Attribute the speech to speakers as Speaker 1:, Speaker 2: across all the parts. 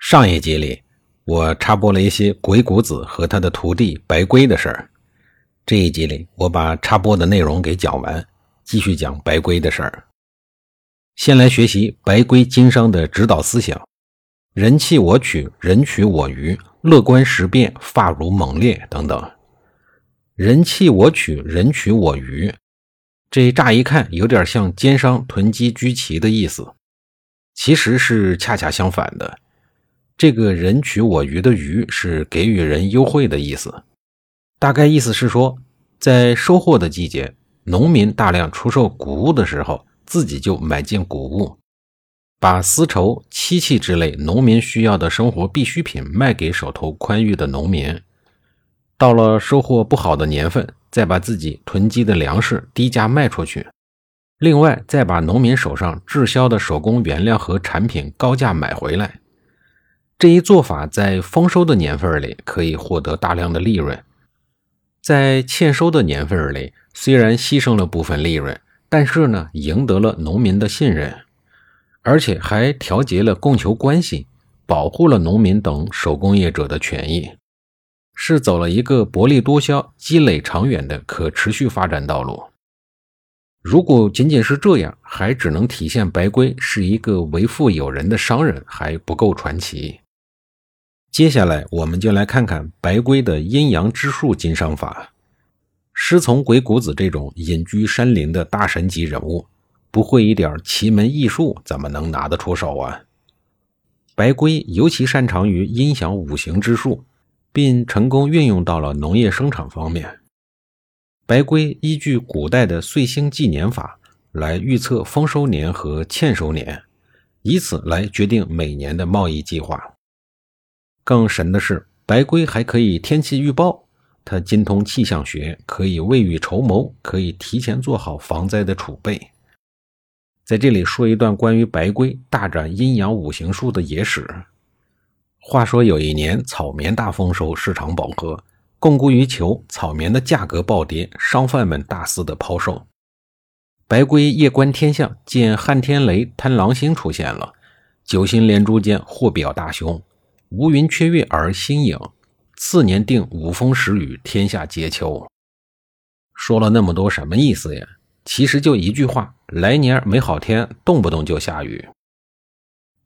Speaker 1: 上一集里，我插播了一些鬼谷子和他的徒弟白龟的事儿。这一集里，我把插播的内容给讲完，继续讲白龟的事儿。先来学习白龟经商的指导思想：人弃我取，人取我予，乐观识变，发如猛烈等等。人弃我取，人取我予，这乍一看有点像奸商囤积居奇的意思，其实是恰恰相反的。这个人取我鱼的鱼是给予人优惠的意思，大概意思是说，在收获的季节，农民大量出售谷物的时候，自己就买进谷物，把丝绸、漆器之类农民需要的生活必需品卖给手头宽裕的农民。到了收获不好的年份，再把自己囤积的粮食低价卖出去，另外再把农民手上滞销的手工原料和产品高价买回来。这一做法在丰收的年份里可以获得大量的利润，在欠收的年份里虽然牺牲了部分利润，但是呢，赢得了农民的信任，而且还调节了供求关系，保护了农民等手工业者的权益，是走了一个薄利多销、积累长远的可持续发展道路。如果仅仅是这样，还只能体现白龟是一个为富有人的商人，还不够传奇。接下来，我们就来看看白龟的阴阳之术经商法。师从鬼谷子这种隐居山林的大神级人物，不会一点奇门异术，怎么能拿得出手啊？白龟尤其擅长于阴阳五行之术，并成功运用到了农业生产方面。白龟依据古代的岁星纪年法来预测丰收年和欠收年，以此来决定每年的贸易计划。更神的是，白龟还可以天气预报，它精通气象学，可以未雨绸缪，可以提前做好防灾的储备。在这里说一段关于白龟大展阴阳五行术的野史。话说有一年草棉大丰收，市场饱和，供过于求，草棉的价格暴跌，商贩们大肆的抛售。白龟夜观天象，见旱天雷、贪狼星出现了，九星连珠间，祸表大凶。乌云缺月而新影，次年定五风十雨，天下皆秋。说了那么多什么意思呀？其实就一句话：来年没好天，动不动就下雨。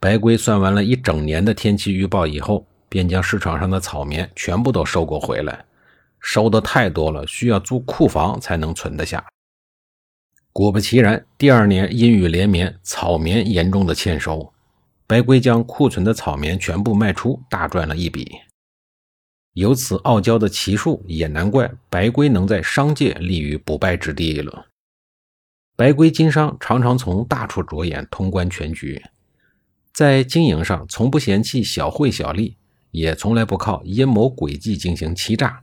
Speaker 1: 白龟算完了一整年的天气预报以后，便将市场上的草棉全部都收购回来，收的太多了，需要租库房才能存得下。果不其然，第二年阴雨连绵，草棉严重的欠收。白龟将库存的草棉全部卖出，大赚了一笔。由此傲娇的奇术，也难怪白龟能在商界立于不败之地了。白龟经商常常从大处着眼，通关全局，在经营上从不嫌弃小惠小利，也从来不靠阴谋诡计进行欺诈。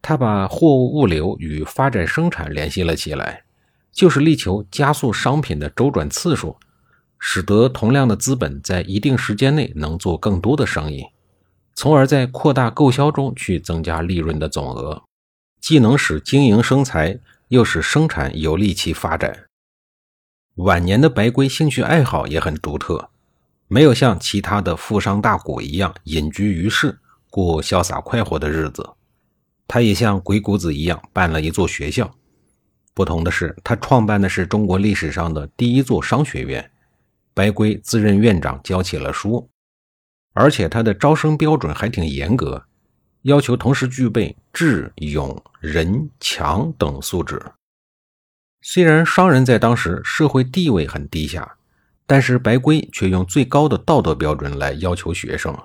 Speaker 1: 他把货物物流与发展生产联系了起来，就是力求加速商品的周转次数。使得同量的资本在一定时间内能做更多的生意，从而在扩大购销中去增加利润的总额，既能使经营生财，又使生产有力气发展。晚年的白圭兴趣爱好也很独特，没有像其他的富商大贾一样隐居于世，过潇洒快活的日子。他也像鬼谷子一样办了一座学校，不同的是，他创办的是中国历史上的第一座商学院。白圭自任院长，教起了书，而且他的招生标准还挺严格，要求同时具备智、勇、仁、强等素质。虽然商人在当时社会地位很低下，但是白圭却用最高的道德标准来要求学生，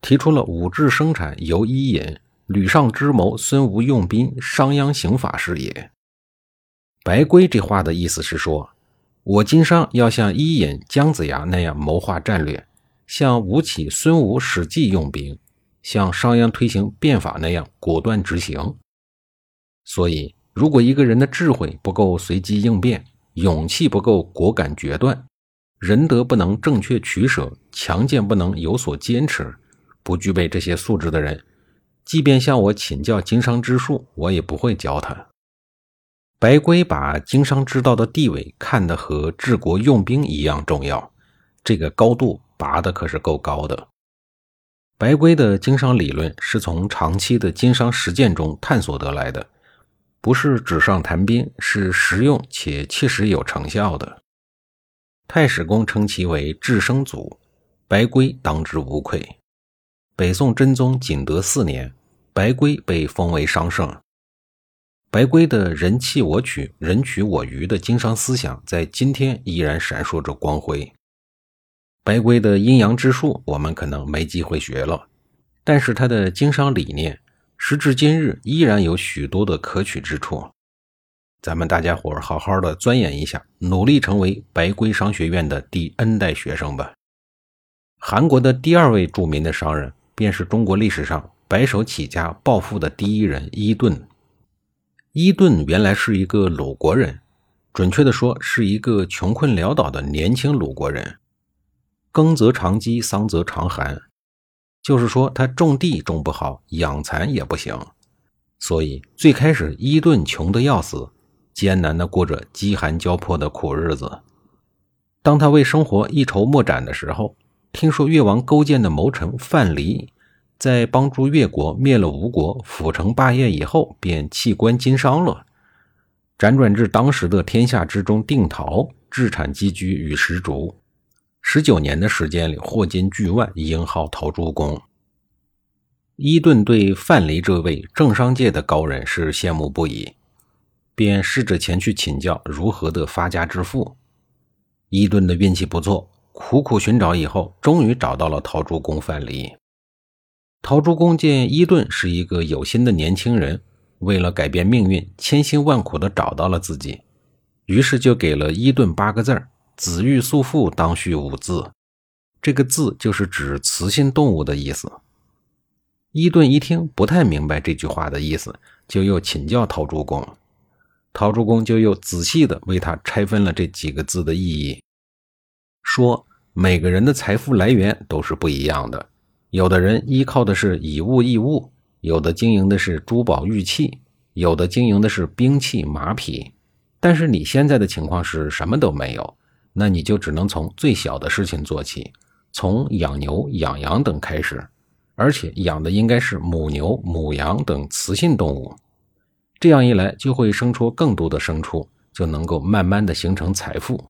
Speaker 1: 提出了五智生产由伊尹、吕尚之谋孙吴用兵商鞅刑法是也。白龟这话的意思是说。我经商要像伊尹、姜子牙那样谋划战略，像吴起、孙武、史记用兵，像商鞅推行变法那样果断执行。所以，如果一个人的智慧不够随机应变，勇气不够果敢决断，仁德不能正确取舍，强健不能有所坚持，不具备这些素质的人，即便向我请教经商之术，我也不会教他。白圭把经商之道的地位看得和治国用兵一样重要，这个高度拔的可是够高的。白圭的经商理论是从长期的经商实践中探索得来的，不是纸上谈兵，是实用且切实有成效的。太史公称其为治生祖，白圭当之无愧。北宋真宗景德四年，白圭被封为商圣。白圭的人弃我取、人取我予的经商思想，在今天依然闪烁着光辉。白圭的阴阳之术，我们可能没机会学了，但是他的经商理念，时至今日依然有许多的可取之处。咱们大家伙儿好好的钻研一下，努力成为白圭商学院的第 N 代学生吧。韩国的第二位著名的商人，便是中国历史上白手起家暴富的第一人伊顿。伊顿原来是一个鲁国人，准确的说是一个穷困潦倒的年轻鲁国人。耕则长饥，桑则长寒，就是说他种地种不好，养蚕也不行。所以最开始伊顿穷得要死，艰难的过着饥寒交迫的苦日子。当他为生活一筹莫展的时候，听说越王勾践的谋臣范蠡。在帮助越国灭了吴国、辅成霸业以后，便弃官经商了，辗转至当时的天下之中定陶，置产积居与十竹。十九年的时间里，获金巨万，英号陶朱公。伊顿对范蠡这位政商界的高人是羡慕不已，便试着前去请教如何的发家致富。伊顿的运气不错，苦苦寻找以后，终于找到了陶朱公范蠡。陶朱公见伊顿是一个有心的年轻人，为了改变命运，千辛万苦地找到了自己，于是就给了伊顿八个字儿：“子欲速富，当续五字。”这个字就是指雌性动物的意思。伊顿一听不太明白这句话的意思，就又请教陶朱公，陶朱公就又仔细地为他拆分了这几个字的意义，说每个人的财富来源都是不一样的。有的人依靠的是以物易物，有的经营的是珠宝玉器，有的经营的是兵器马匹。但是你现在的情况是什么都没有，那你就只能从最小的事情做起，从养牛、养羊等开始，而且养的应该是母牛、母羊等雌性动物。这样一来，就会生出更多的牲畜，就能够慢慢的形成财富。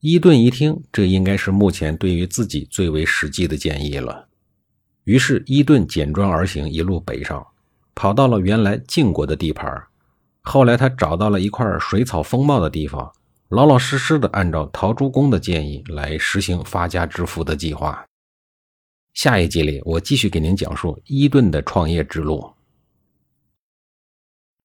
Speaker 1: 伊顿一听，这应该是目前对于自己最为实际的建议了。于是伊顿简装而行，一路北上，跑到了原来晋国的地盘。后来他找到了一块水草丰茂的地方，老老实实的按照陶朱公的建议来实行发家致富的计划。下一集里，我继续给您讲述伊顿的创业之路。